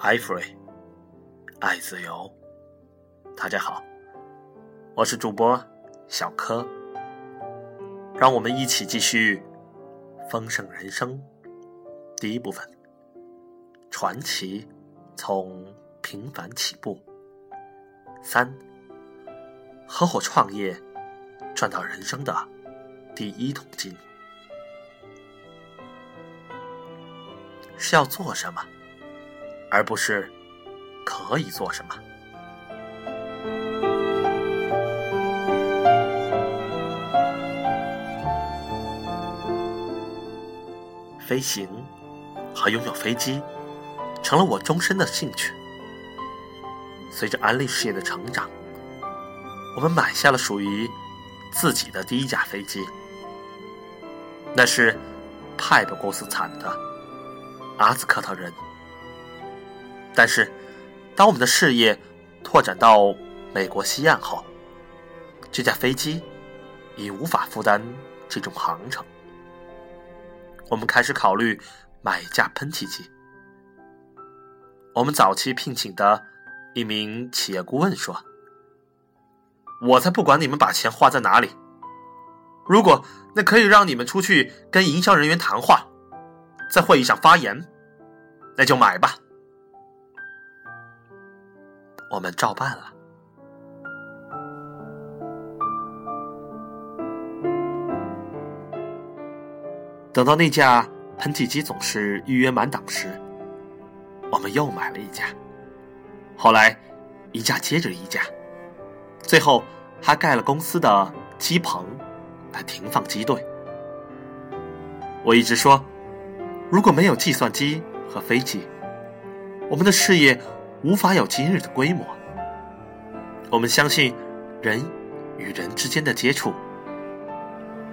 爱 free，爱自由。大家好，我是主播小柯，让我们一起继续《丰盛人生》第一部分：传奇从平凡起步。三，合伙创业赚到人生的第一桶金，是要做什么？而不是可以做什么。飞行和拥有飞机成了我终身的兴趣。随着安利事业的成长，我们买下了属于自己的第一架飞机，那是派布公司产的阿兹克特人。但是，当我们的事业拓展到美国西岸后，这架飞机已无法负担这种航程。我们开始考虑买一架喷气机。我们早期聘请的一名企业顾问说：“我才不管你们把钱花在哪里，如果那可以让你们出去跟营销人员谈话，在会议上发言，那就买吧。”我们照办了。等到那架喷气机总是预约满档时，我们又买了一架。后来，一架接着一架，最后还盖了公司的机棚来停放机队。我一直说，如果没有计算机和飞机，我们的事业。无法有今日的规模。我们相信人与人之间的接触。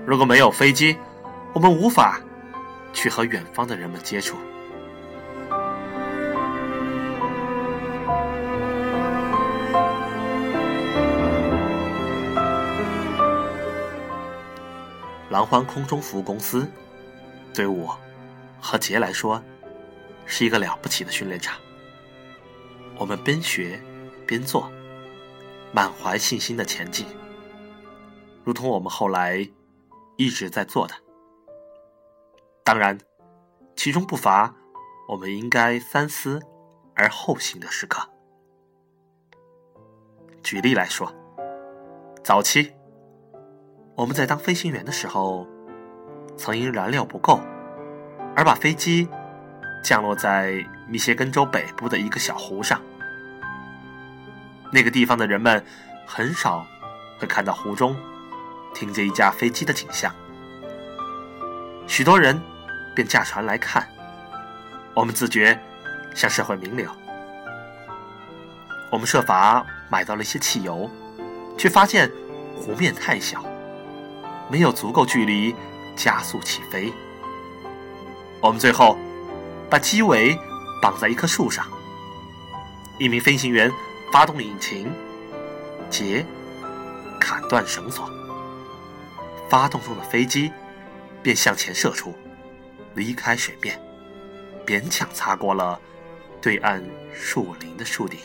如果没有飞机，我们无法去和远方的人们接触。蓝欢空中服务公司对我和杰来说是一个了不起的训练场。我们边学边做，满怀信心的前进，如同我们后来一直在做的。当然，其中不乏我们应该三思而后行的时刻。举例来说，早期我们在当飞行员的时候，曾因燃料不够而把飞机。降落在密歇根州北部的一个小湖上，那个地方的人们很少会看到湖中停着一架飞机的景象，许多人便驾船来看。我们自觉像社会名流，我们设法买到了一些汽油，却发现湖面太小，没有足够距离加速起飞。我们最后。把机尾绑在一棵树上，一名飞行员发动引擎，杰砍断绳索，发动中的飞机便向前射出，离开水面，勉强擦过了对岸树林的树顶。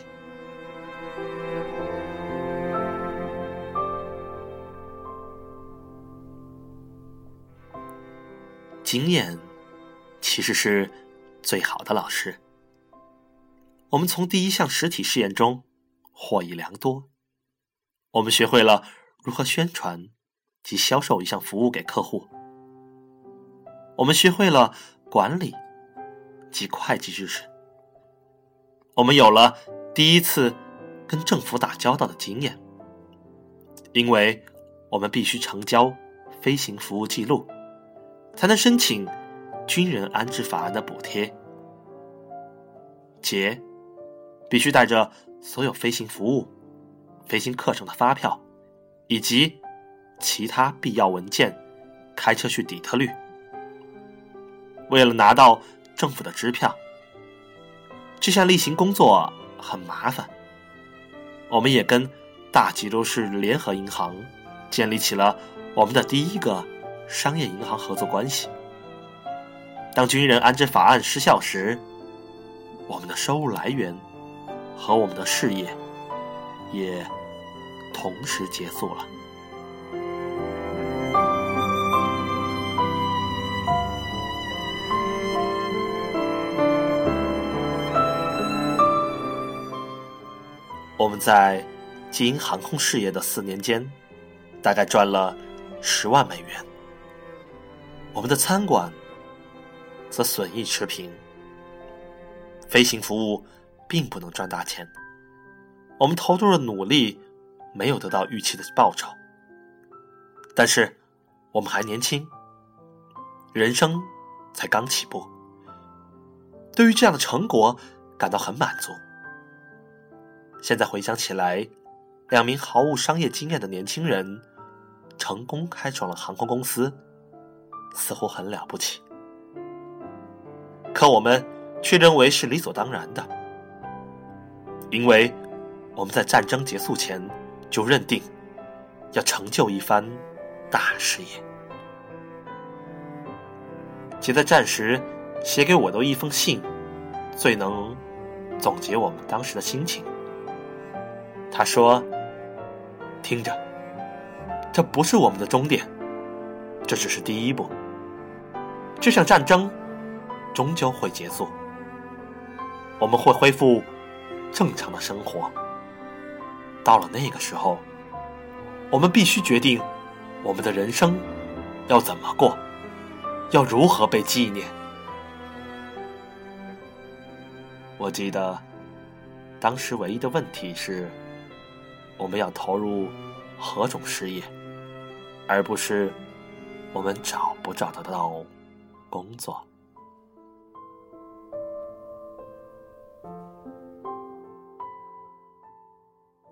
经验其实是。最好的老师，我们从第一项实体试验中获益良多。我们学会了如何宣传及销售一项服务给客户，我们学会了管理及会计知识，我们有了第一次跟政府打交道的经验，因为我们必须成交飞行服务记录，才能申请。军人安置法案的补贴，杰必须带着所有飞行服务、飞行课程的发票以及其他必要文件，开车去底特律。为了拿到政府的支票，这项例行工作很麻烦。我们也跟大吉州市联合银行建立起了我们的第一个商业银行合作关系。当军人安置法案失效时，我们的收入来源和我们的事业也同时结束了。我们在经营航空事业的四年间，大概赚了十万美元。我们的餐馆则损益持平。飞行服务并不能赚大钱，我们投入的努力没有得到预期的报酬。但是我们还年轻，人生才刚起步，对于这样的成果感到很满足。现在回想起来，两名毫无商业经验的年轻人成功开创了航空公司，似乎很了不起。可我们却认为是理所当然的，因为我们在战争结束前就认定要成就一番大事业。写在战时写给我的一封信，最能总结我们当时的心情。他说：“听着，这不是我们的终点，这只是第一步。这场战争终究会结束，我们会恢复正常的生活。到了那个时候，我们必须决定我们的人生要怎么过，要如何被纪念。”我记得当时唯一的问题是。我们要投入何种事业，而不是我们找不找得到工作。